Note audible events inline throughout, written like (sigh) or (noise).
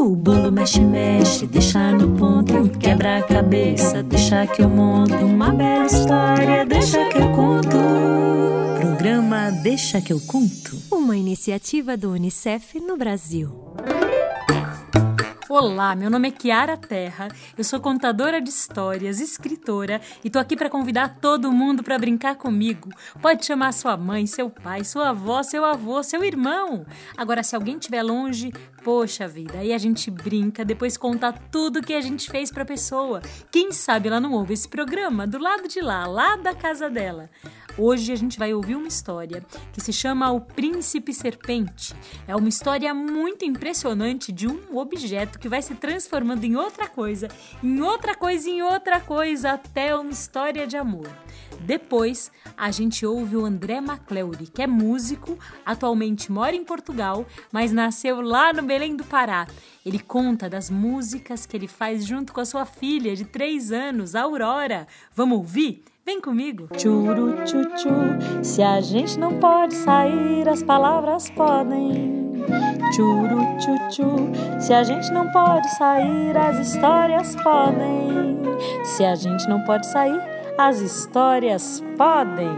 O bolo mexe, mexe, deixa no ponto. Quebra a cabeça, deixa que eu monto. Uma bela história, deixa que eu conto. Programa Deixa que eu conto. Uma iniciativa do Unicef no Brasil. Olá, meu nome é Kiara Terra, eu sou contadora de histórias, escritora e tô aqui para convidar todo mundo para brincar comigo. Pode chamar sua mãe, seu pai, sua avó, seu avô, seu irmão. Agora, se alguém estiver longe, poxa vida, aí a gente brinca, depois conta tudo que a gente fez pra pessoa. Quem sabe ela não ouve esse programa do lado de lá, lá da casa dela. Hoje a gente vai ouvir uma história que se chama O Príncipe Serpente. É uma história muito impressionante de um objeto que vai se transformando em outra coisa, em outra coisa, em outra coisa, até uma história de amor. Depois, a gente ouve o André MacLeod, que é músico, atualmente mora em Portugal, mas nasceu lá no Belém do Pará. Ele conta das músicas que ele faz junto com a sua filha de 3 anos, Aurora. Vamos ouvir? Vem comigo. Churu chuchu, se a gente não pode sair, as palavras podem. Churu chuchu, se a gente não pode sair, as histórias podem. Se a gente não pode sair, as histórias podem.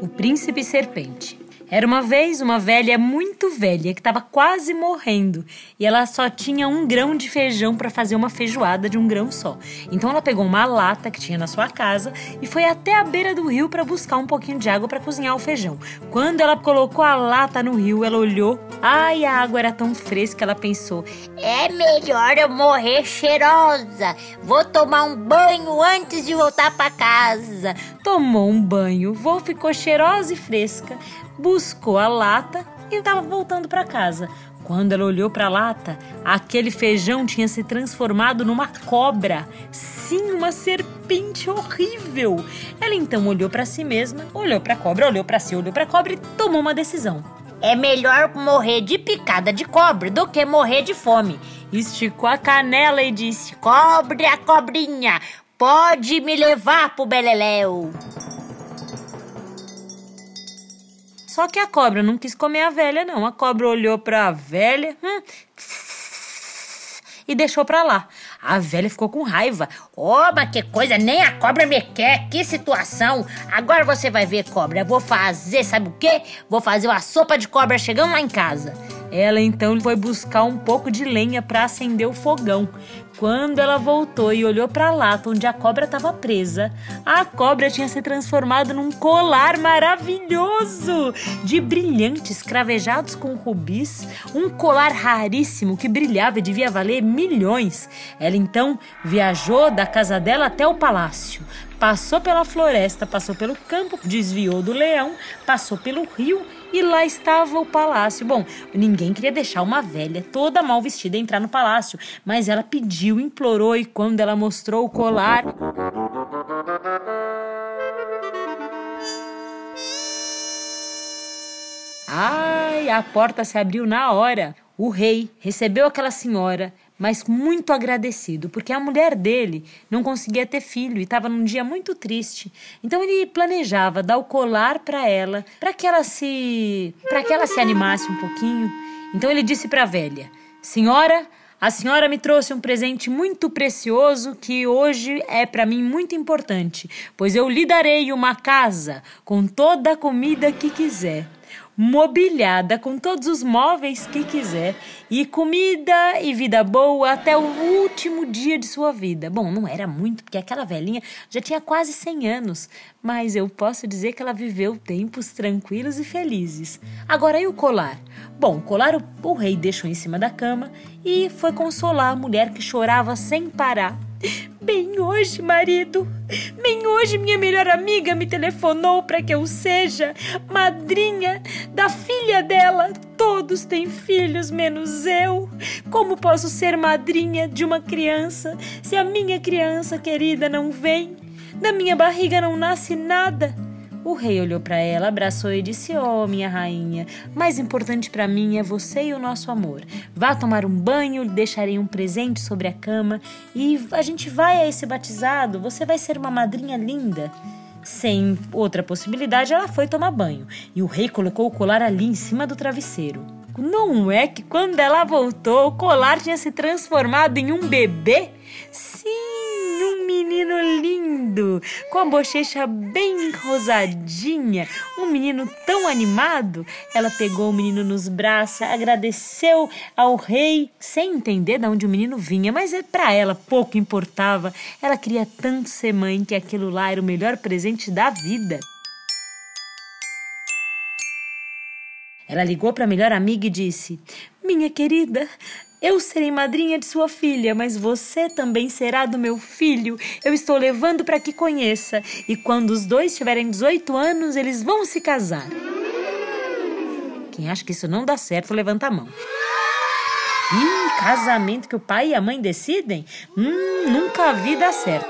O Príncipe Serpente. Era uma vez uma velha muito velha que estava quase morrendo e ela só tinha um grão de feijão para fazer uma feijoada de um grão só. Então ela pegou uma lata que tinha na sua casa e foi até a beira do rio para buscar um pouquinho de água para cozinhar o feijão. Quando ela colocou a lata no rio, ela olhou, ai, a água era tão fresca, ela pensou: é melhor eu morrer cheirosa. Vou tomar um banho antes de voltar para casa. Tomou um banho, vou ficou cheirosa e fresca buscou a lata e estava voltando para casa. Quando ela olhou para a lata, aquele feijão tinha se transformado numa cobra. Sim, uma serpente horrível. Ela então olhou para si mesma, olhou para a cobra, olhou para si, olhou para a cobra e tomou uma decisão. É melhor morrer de picada de cobra do que morrer de fome. Esticou a canela e disse: Cobre a cobrinha, pode me levar pro beleléu. Só que a cobra não quis comer a velha, não. A cobra olhou para a velha hum, e deixou para lá. A velha ficou com raiva. Oba, que coisa, nem a cobra me quer, que situação. Agora você vai ver, cobra. Vou fazer, sabe o quê? Vou fazer uma sopa de cobra chegando lá em casa. Ela então foi buscar um pouco de lenha para acender o fogão. Quando ela voltou e olhou para a lata onde a cobra estava presa, a cobra tinha se transformado num colar maravilhoso de brilhantes cravejados com rubis, um colar raríssimo que brilhava e devia valer milhões. Ela então viajou da casa dela até o palácio passou pela floresta, passou pelo campo, desviou do leão, passou pelo rio e lá estava o palácio. Bom, ninguém queria deixar uma velha toda mal vestida entrar no palácio, mas ela pediu, implorou e quando ela mostrou o colar. Ai, a porta se abriu na hora. O rei recebeu aquela senhora, mas muito agradecido, porque a mulher dele não conseguia ter filho e estava num dia muito triste. Então ele planejava dar o colar para ela, para que ela se, para que ela se animasse um pouquinho. Então ele disse para a velha: "Senhora, a senhora me trouxe um presente muito precioso que hoje é para mim muito importante, pois eu lhe darei uma casa com toda a comida que quiser." Mobiliada com todos os móveis que quiser e comida e vida boa até o último dia de sua vida. Bom, não era muito, porque aquela velhinha já tinha quase 100 anos, mas eu posso dizer que ela viveu tempos tranquilos e felizes. Agora e o colar? Bom, o colar o, o rei deixou em cima da cama e foi consolar a mulher que chorava sem parar Bem hoje, marido, bem hoje minha melhor amiga me telefonou para que eu seja madrinha da filha dela. Todos têm filhos, menos eu. Como posso ser madrinha de uma criança se a minha criança querida não vem? Da minha barriga não nasce nada. O rei olhou para ela, abraçou e disse: Oh, minha rainha, mais importante para mim é você e o nosso amor. Vá tomar um banho, lhe deixarei um presente sobre a cama e a gente vai a esse batizado. Você vai ser uma madrinha linda. Sem outra possibilidade, ela foi tomar banho e o rei colocou o colar ali em cima do travesseiro. Não é que quando ela voltou, o colar tinha se transformado em um bebê? Sim, menino lindo, com a bochecha bem rosadinha, um menino tão animado. Ela pegou o menino nos braços, agradeceu ao rei, sem entender de onde o menino vinha, mas é para ela pouco importava. Ela queria tanto ser mãe que aquilo lá era o melhor presente da vida. Ela ligou para a melhor amiga e disse: Minha querida, eu serei madrinha de sua filha, mas você também será do meu filho. Eu estou levando para que conheça. E quando os dois tiverem 18 anos, eles vão se casar. Quem acha que isso não dá certo, levanta a mão. Ih, casamento que o pai e a mãe decidem? Hum, nunca vi dar certo.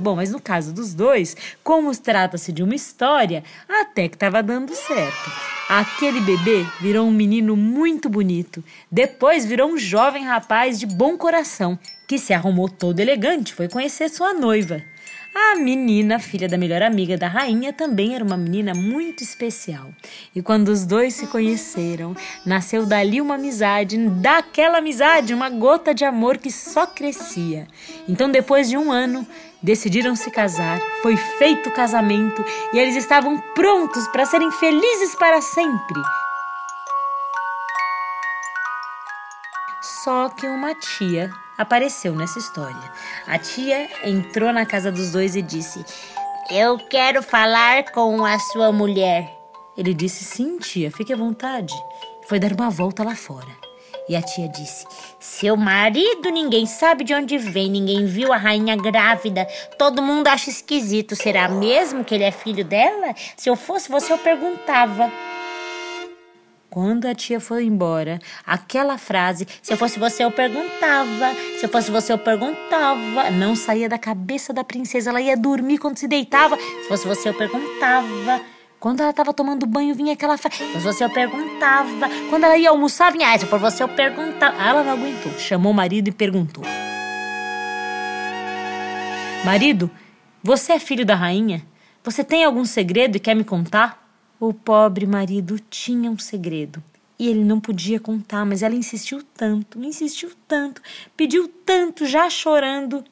Bom, mas no caso dos dois, como trata-se de uma história, até que estava dando certo. Aquele bebê virou um menino muito bonito. Depois virou um jovem rapaz de bom coração, que se arrumou todo elegante, foi conhecer sua noiva. A menina, filha da melhor amiga da rainha, também era uma menina muito especial. E quando os dois se conheceram, nasceu dali uma amizade, daquela amizade, uma gota de amor que só crescia. Então, depois de um ano, decidiram se casar, foi feito o casamento e eles estavam prontos para serem felizes para sempre. Só que uma tia apareceu nessa história. A tia entrou na casa dos dois e disse: Eu quero falar com a sua mulher. Ele disse: Sim, tia, fique à vontade. Foi dar uma volta lá fora. E a tia disse: Seu marido ninguém sabe de onde vem, ninguém viu a rainha grávida. Todo mundo acha esquisito. Será mesmo que ele é filho dela? Se eu fosse você, eu perguntava. Quando a tia foi embora, aquela frase, se eu fosse você, eu perguntava. Se eu fosse você, eu perguntava. Não saía da cabeça da princesa. Ela ia dormir quando se deitava. Se fosse você, eu perguntava. Quando ela estava tomando banho, vinha aquela frase. Se você, eu perguntava. Quando ela ia almoçar, vinha. Ah, se for você, eu perguntava. ela não aguentou. Chamou o marido e perguntou: Marido, você é filho da rainha? Você tem algum segredo e quer me contar? O pobre marido tinha um segredo e ele não podia contar, mas ela insistiu tanto, insistiu tanto, pediu tanto, já chorando,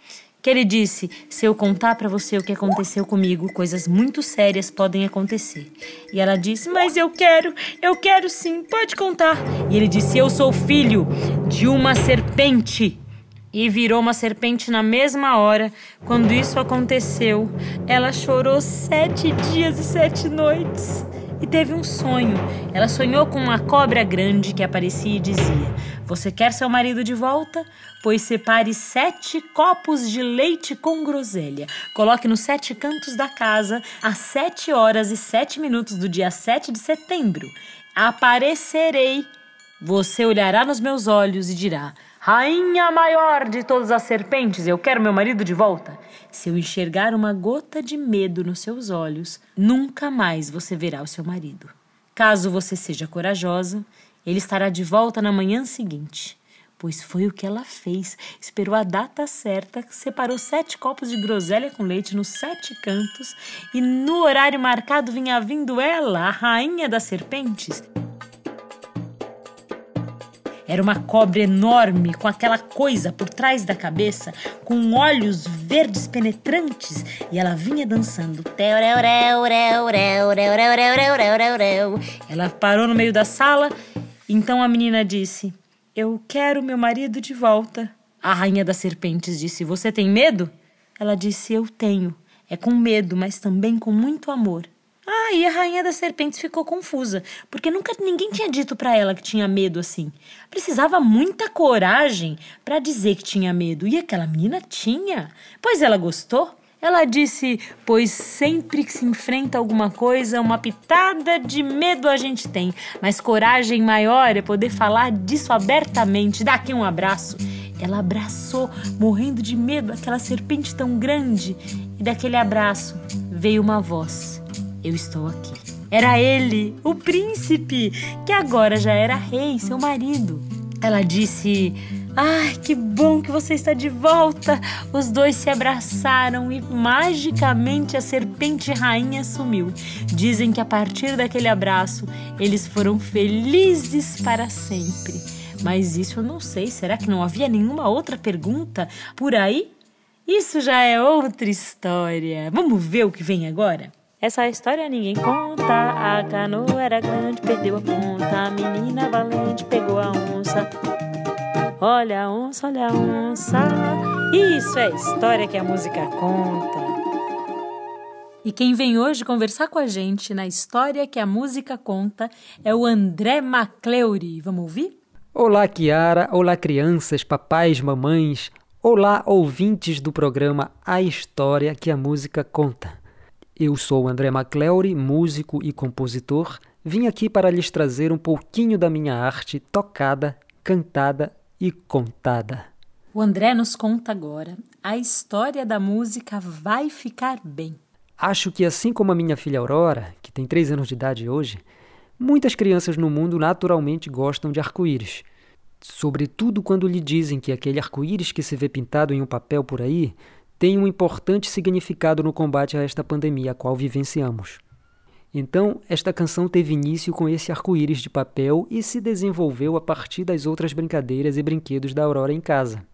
que ele disse: Se eu contar para você o que aconteceu comigo, coisas muito sérias podem acontecer. E ela disse: Mas eu quero, eu quero sim, pode contar. E ele disse: Eu sou filho de uma serpente. E virou uma serpente na mesma hora. Quando isso aconteceu, ela chorou sete dias e sete noites e teve um sonho. Ela sonhou com uma cobra grande que aparecia e dizia: Você quer seu marido de volta? Pois separe sete copos de leite com groselha. Coloque nos sete cantos da casa às sete horas e sete minutos do dia 7 de setembro. Aparecerei. Você olhará nos meus olhos e dirá: Rainha maior de todas as serpentes, eu quero meu marido de volta. Se eu enxergar uma gota de medo nos seus olhos, nunca mais você verá o seu marido. Caso você seja corajosa, ele estará de volta na manhã seguinte. Pois foi o que ela fez. Esperou a data certa, separou sete copos de groselha com leite nos sete cantos, e no horário marcado vinha vindo ela, a rainha das serpentes. Era uma cobra enorme, com aquela coisa por trás da cabeça, com olhos verdes penetrantes, e ela vinha dançando. Ela parou no meio da sala, então a menina disse: Eu quero meu marido de volta. A rainha das serpentes disse: Você tem medo? Ela disse: Eu tenho. É com medo, mas também com muito amor. Ah, e a rainha das serpentes ficou confusa, porque nunca ninguém tinha dito para ela que tinha medo assim. Precisava muita coragem para dizer que tinha medo, e aquela menina tinha. Pois ela gostou. Ela disse: Pois sempre que se enfrenta alguma coisa, uma pitada de medo a gente tem, mas coragem maior é poder falar disso abertamente. Dá aqui um abraço. Ela abraçou, morrendo de medo, aquela serpente tão grande, e daquele abraço veio uma voz eu estou aqui. Era ele, o príncipe, que agora já era rei, seu marido. Ela disse: Ai, que bom que você está de volta! Os dois se abraçaram e magicamente a serpente rainha sumiu. Dizem que a partir daquele abraço eles foram felizes para sempre. Mas isso eu não sei. Será que não havia nenhuma outra pergunta por aí? Isso já é outra história. Vamos ver o que vem agora? Essa história ninguém conta. A canoa era grande, perdeu a ponta. A menina valente pegou a onça. Olha a onça, olha a onça. Isso é a história que a música conta. E quem vem hoje conversar com a gente na história que a música conta é o André Macleuri. Vamos ouvir? Olá, Kiara. Olá, crianças, papais, mamães. Olá, ouvintes do programa A História que a Música Conta. Eu sou André Macleuri, músico e compositor. Vim aqui para lhes trazer um pouquinho da minha arte tocada, cantada e contada. O André nos conta agora. A história da música vai ficar bem. Acho que assim como a minha filha Aurora, que tem três anos de idade hoje, muitas crianças no mundo naturalmente gostam de arco-íris. Sobretudo quando lhe dizem que aquele arco-íris que se vê pintado em um papel por aí tem um importante significado no combate a esta pandemia a qual vivenciamos. Então, esta canção teve início com esse arco-íris de papel e se desenvolveu a partir das outras brincadeiras e brinquedos da Aurora em casa.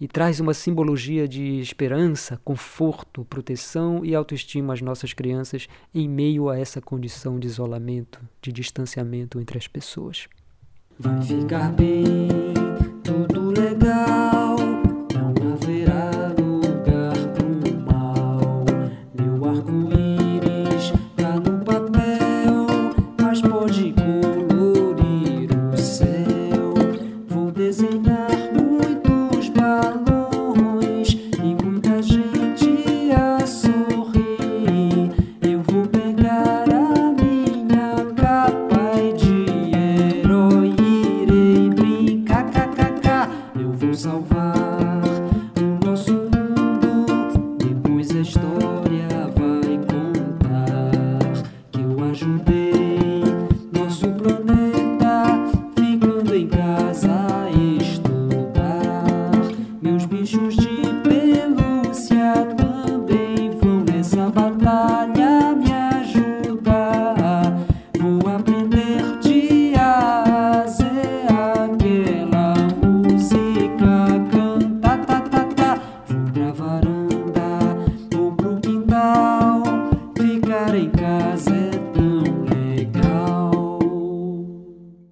E traz uma simbologia de esperança, conforto, proteção e autoestima às nossas crianças em meio a essa condição de isolamento, de distanciamento entre as pessoas. Vai ficar bem,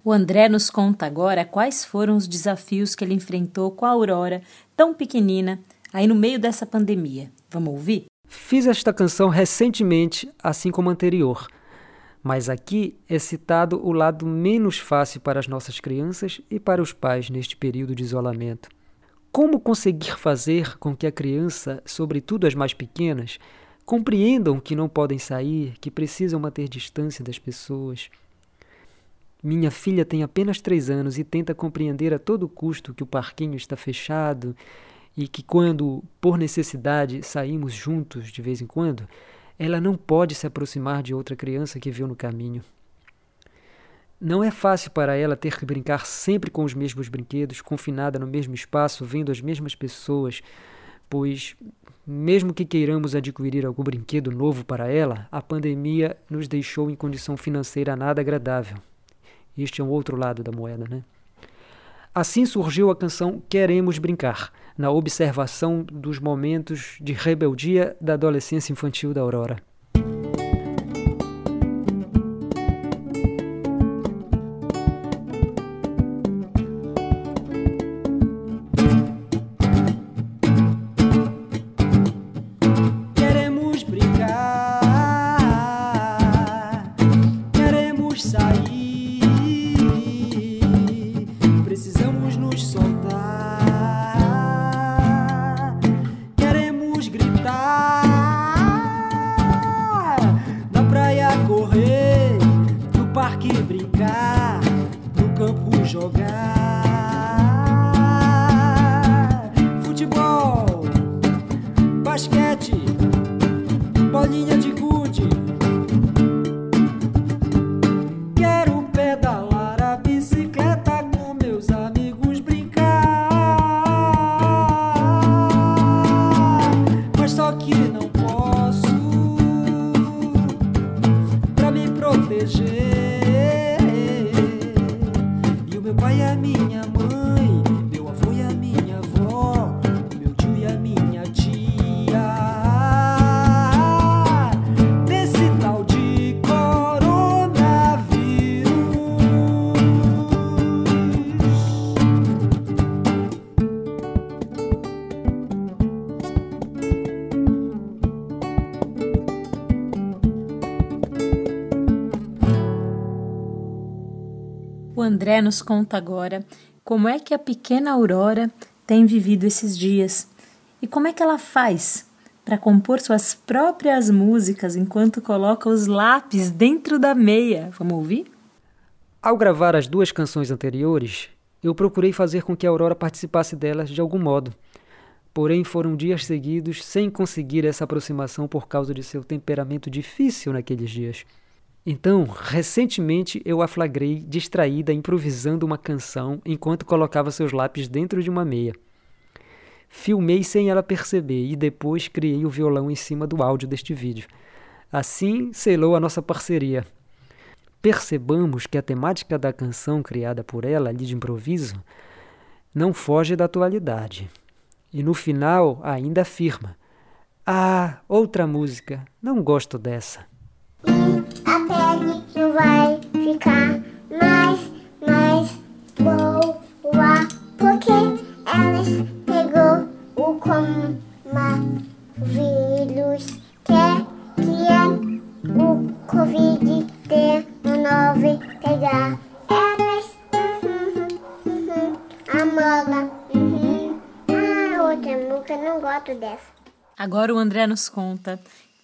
O André nos conta agora quais foram os desafios que ele enfrentou com a Aurora, tão pequenina, aí no meio dessa pandemia. Vamos ouvir? Fiz esta canção recentemente, assim como a anterior. Mas aqui é citado o lado menos fácil para as nossas crianças e para os pais neste período de isolamento. Como conseguir fazer com que a criança, sobretudo as mais pequenas, compreendam que não podem sair, que precisam manter distância das pessoas, minha filha tem apenas três anos e tenta compreender a todo custo que o parquinho está fechado e que, quando, por necessidade, saímos juntos de vez em quando, ela não pode se aproximar de outra criança que viu no caminho. Não é fácil para ela ter que brincar sempre com os mesmos brinquedos, confinada no mesmo espaço, vendo as mesmas pessoas, pois, mesmo que queiramos adquirir algum brinquedo novo para ela, a pandemia nos deixou em condição financeira nada agradável. Este é um outro lado da moeda, né? Assim surgiu a canção Queremos Brincar, na observação dos momentos de rebeldia da adolescência infantil da Aurora. André nos conta agora como é que a pequena Aurora tem vivido esses dias e como é que ela faz para compor suas próprias músicas enquanto coloca os lápis dentro da meia. Vamos ouvir? Ao gravar as duas canções anteriores, eu procurei fazer com que a Aurora participasse delas de algum modo. Porém, foram dias seguidos sem conseguir essa aproximação por causa de seu temperamento difícil naqueles dias. Então, recentemente eu a flagrei distraída improvisando uma canção enquanto colocava seus lápis dentro de uma meia. Filmei sem ela perceber e depois criei o violão em cima do áudio deste vídeo. Assim selou a nossa parceria. Percebamos que a temática da canção criada por ela ali de improviso não foge da atualidade. E no final ainda afirma: Ah, outra música, não gosto dessa a pele não vai ficar mais, mais boa. Porque elas pegou o coronavírus, que é, que é o Covid-19 pegar. Elas, uhum, uhum, a mola, uhum. Ah, outra música, não gosto dessa. Agora o André nos conta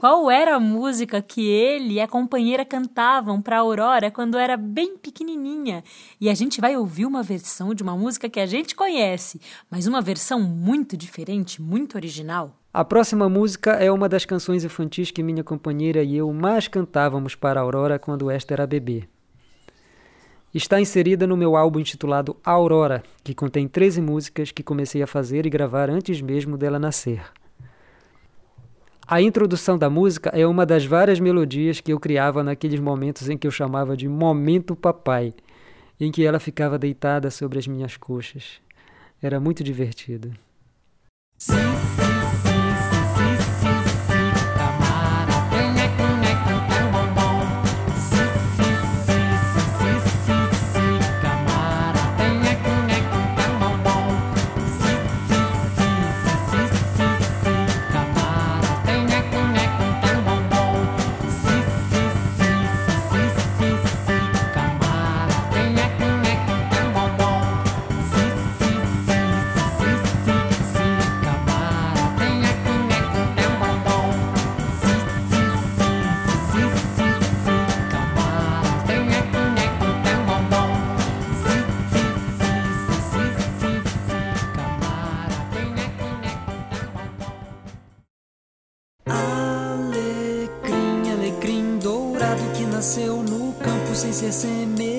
qual era a música que ele e a companheira cantavam para Aurora quando era bem pequenininha. E a gente vai ouvir uma versão de uma música que a gente conhece, mas uma versão muito diferente, muito original. A próxima música é uma das canções infantis que minha companheira e eu mais cantávamos para Aurora quando esta era bebê. Está inserida no meu álbum intitulado Aurora, que contém 13 músicas que comecei a fazer e gravar antes mesmo dela nascer. A introdução da música é uma das várias melodias que eu criava naqueles momentos em que eu chamava de Momento Papai, em que ela ficava deitada sobre as minhas coxas. Era muito divertido. Sim, sim. que me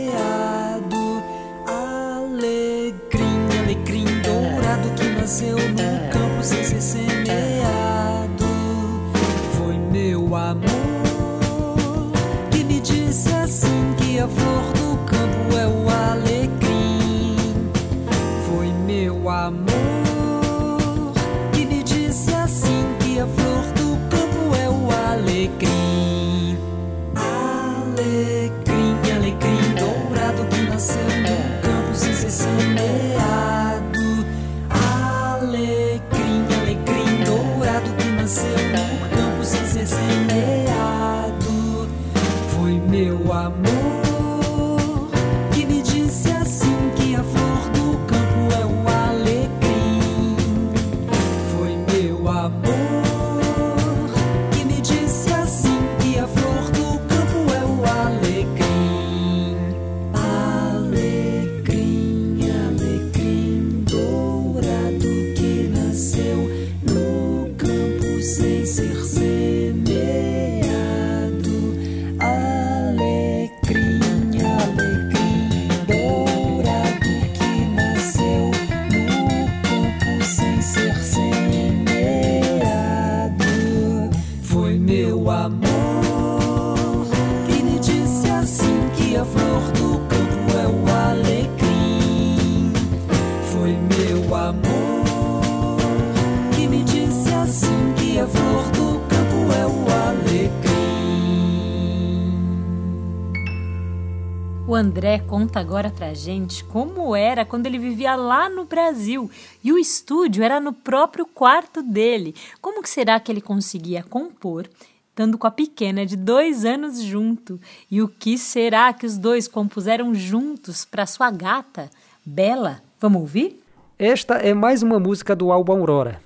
André conta agora pra gente como era quando ele vivia lá no Brasil e o estúdio era no próprio quarto dele. Como que será que ele conseguia compor, estando com a pequena de dois anos junto? E o que será que os dois compuseram juntos para sua gata, Bela? Vamos ouvir? Esta é mais uma música do álbum Aurora.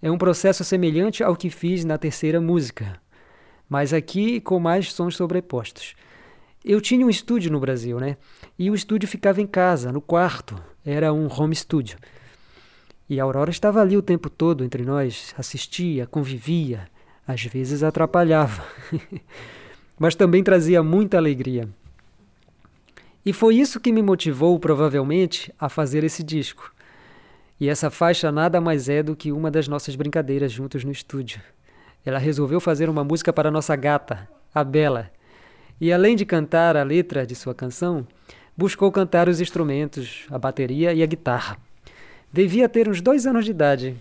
É um processo semelhante ao que fiz na terceira música, mas aqui com mais sons sobrepostos. Eu tinha um estúdio no Brasil, né? E o estúdio ficava em casa, no quarto. Era um home studio. E a Aurora estava ali o tempo todo entre nós, assistia, convivia, às vezes atrapalhava, (laughs) mas também trazia muita alegria. E foi isso que me motivou, provavelmente, a fazer esse disco. E essa faixa nada mais é do que uma das nossas brincadeiras juntos no estúdio. Ela resolveu fazer uma música para nossa gata, a Bela e além de cantar a letra de sua canção, buscou cantar os instrumentos, a bateria e a guitarra. Devia ter uns dois anos de idade.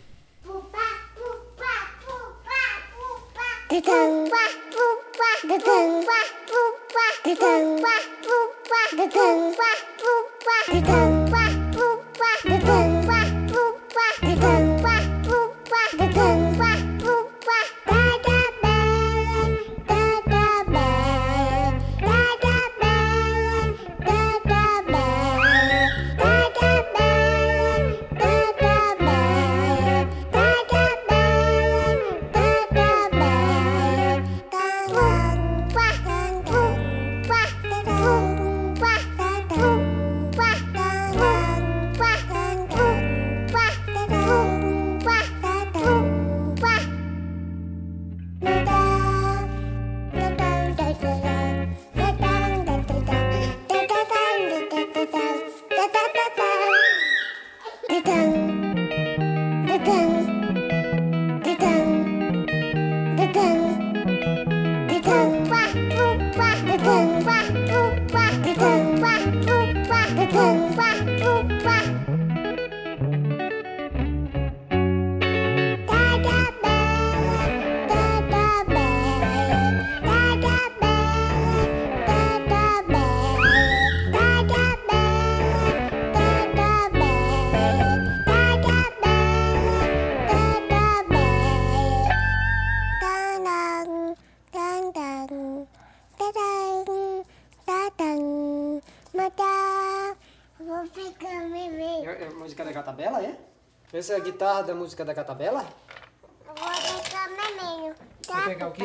Música da Catabela, é? Essa é a guitarra da música da Catabela? Vou pegar memenho. Tá? Vai pegar o quê?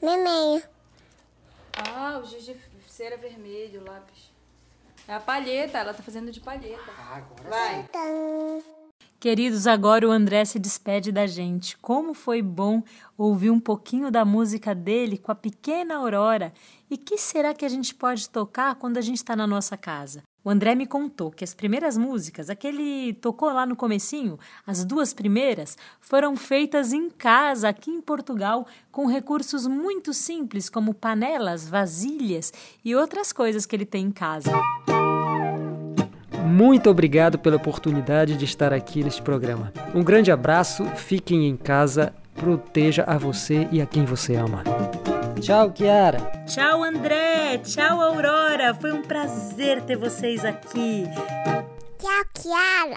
Memenho. Ah, o giz de cera vermelho, o lápis. É a palheta, ela tá fazendo de palheta. Ah, agora Vai. Queridos, agora o André se despede da gente. Como foi bom ouvir um pouquinho da música dele com a pequena Aurora. E que será que a gente pode tocar quando a gente está na nossa casa? O André me contou que as primeiras músicas, aquele tocou lá no comecinho, as duas primeiras, foram feitas em casa aqui em Portugal com recursos muito simples como panelas, vasilhas e outras coisas que ele tem em casa. Muito obrigado pela oportunidade de estar aqui neste programa. Um grande abraço, fiquem em casa, proteja a você e a quem você ama. Tchau, Kiara. Tchau, André! Tchau, Aurora! Foi um prazer ter vocês aqui. Tchau, Kiara.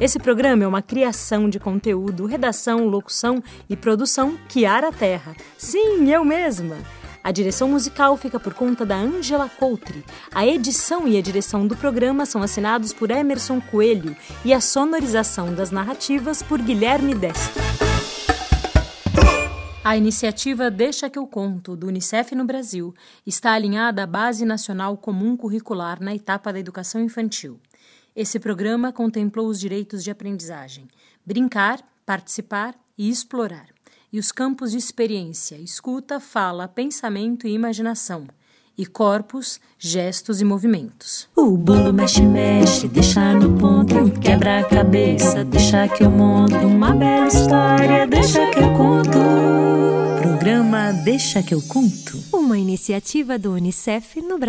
Esse programa é uma criação de conteúdo, redação, locução e produção Kiara Terra. Sim, eu mesma! A direção musical fica por conta da Angela Coutre. A edição e a direção do programa são assinados por Emerson Coelho e a sonorização das narrativas por Guilherme Destro. A iniciativa Deixa que eu conto, do Unicef no Brasil, está alinhada à Base Nacional Comum Curricular na etapa da educação infantil. Esse programa contemplou os direitos de aprendizagem, brincar, participar e explorar, e os campos de experiência, escuta, fala, pensamento e imaginação, e corpos, gestos e movimentos. O bolo mexe, mexe, deixa no ponto, quebra a cabeça, deixa que eu monto uma bela história, deixa que eu conto. Programa Deixa que eu conto. Uma iniciativa do Unicef no Brasil.